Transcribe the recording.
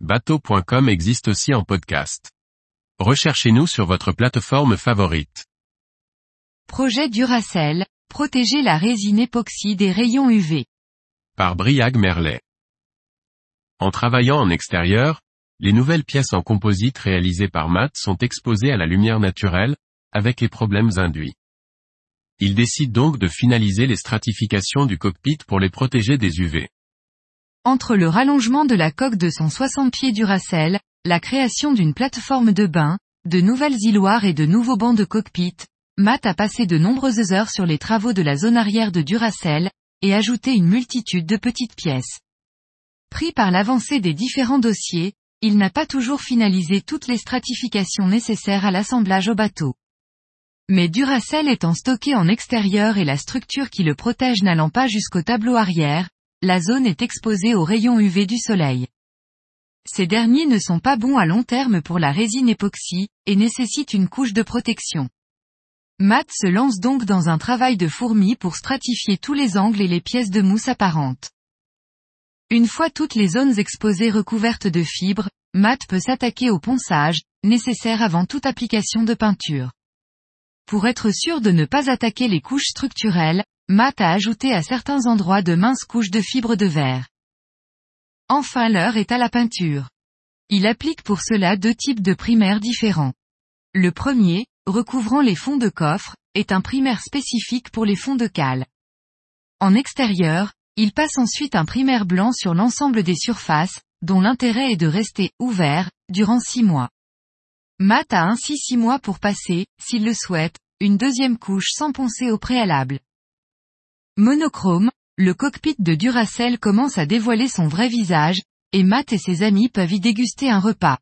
bateau.com existe aussi en podcast. Recherchez-nous sur votre plateforme favorite. Projet Duracell, protéger la résine époxy des rayons UV. Par Briag Merlet. En travaillant en extérieur, les nouvelles pièces en composite réalisées par Matt sont exposées à la lumière naturelle, avec les problèmes induits. Il décide donc de finaliser les stratifications du cockpit pour les protéger des UV. Entre le rallongement de la coque de son 60 pieds Duracell, la création d'une plateforme de bain, de nouvelles îloires et de nouveaux bancs de cockpit, Matt a passé de nombreuses heures sur les travaux de la zone arrière de Duracell, et ajouté une multitude de petites pièces. Pris par l'avancée des différents dossiers, il n'a pas toujours finalisé toutes les stratifications nécessaires à l'assemblage au bateau. Mais Duracell étant stocké en extérieur et la structure qui le protège n'allant pas jusqu'au tableau arrière, la zone est exposée aux rayons UV du soleil. Ces derniers ne sont pas bons à long terme pour la résine époxy, et nécessitent une couche de protection. Matt se lance donc dans un travail de fourmi pour stratifier tous les angles et les pièces de mousse apparentes. Une fois toutes les zones exposées recouvertes de fibres, Matt peut s'attaquer au ponçage, nécessaire avant toute application de peinture. Pour être sûr de ne pas attaquer les couches structurelles, Matt a ajouté à certains endroits de minces couches de fibres de verre. Enfin l'heure est à la peinture. Il applique pour cela deux types de primaires différents. Le premier, recouvrant les fonds de coffre, est un primaire spécifique pour les fonds de cale. En extérieur, il passe ensuite un primaire blanc sur l'ensemble des surfaces, dont l'intérêt est de rester ouvert, durant six mois. Matt a ainsi six mois pour passer, s'il le souhaite, une deuxième couche sans poncer au préalable. Monochrome, le cockpit de Duracell commence à dévoiler son vrai visage, et Matt et ses amis peuvent y déguster un repas.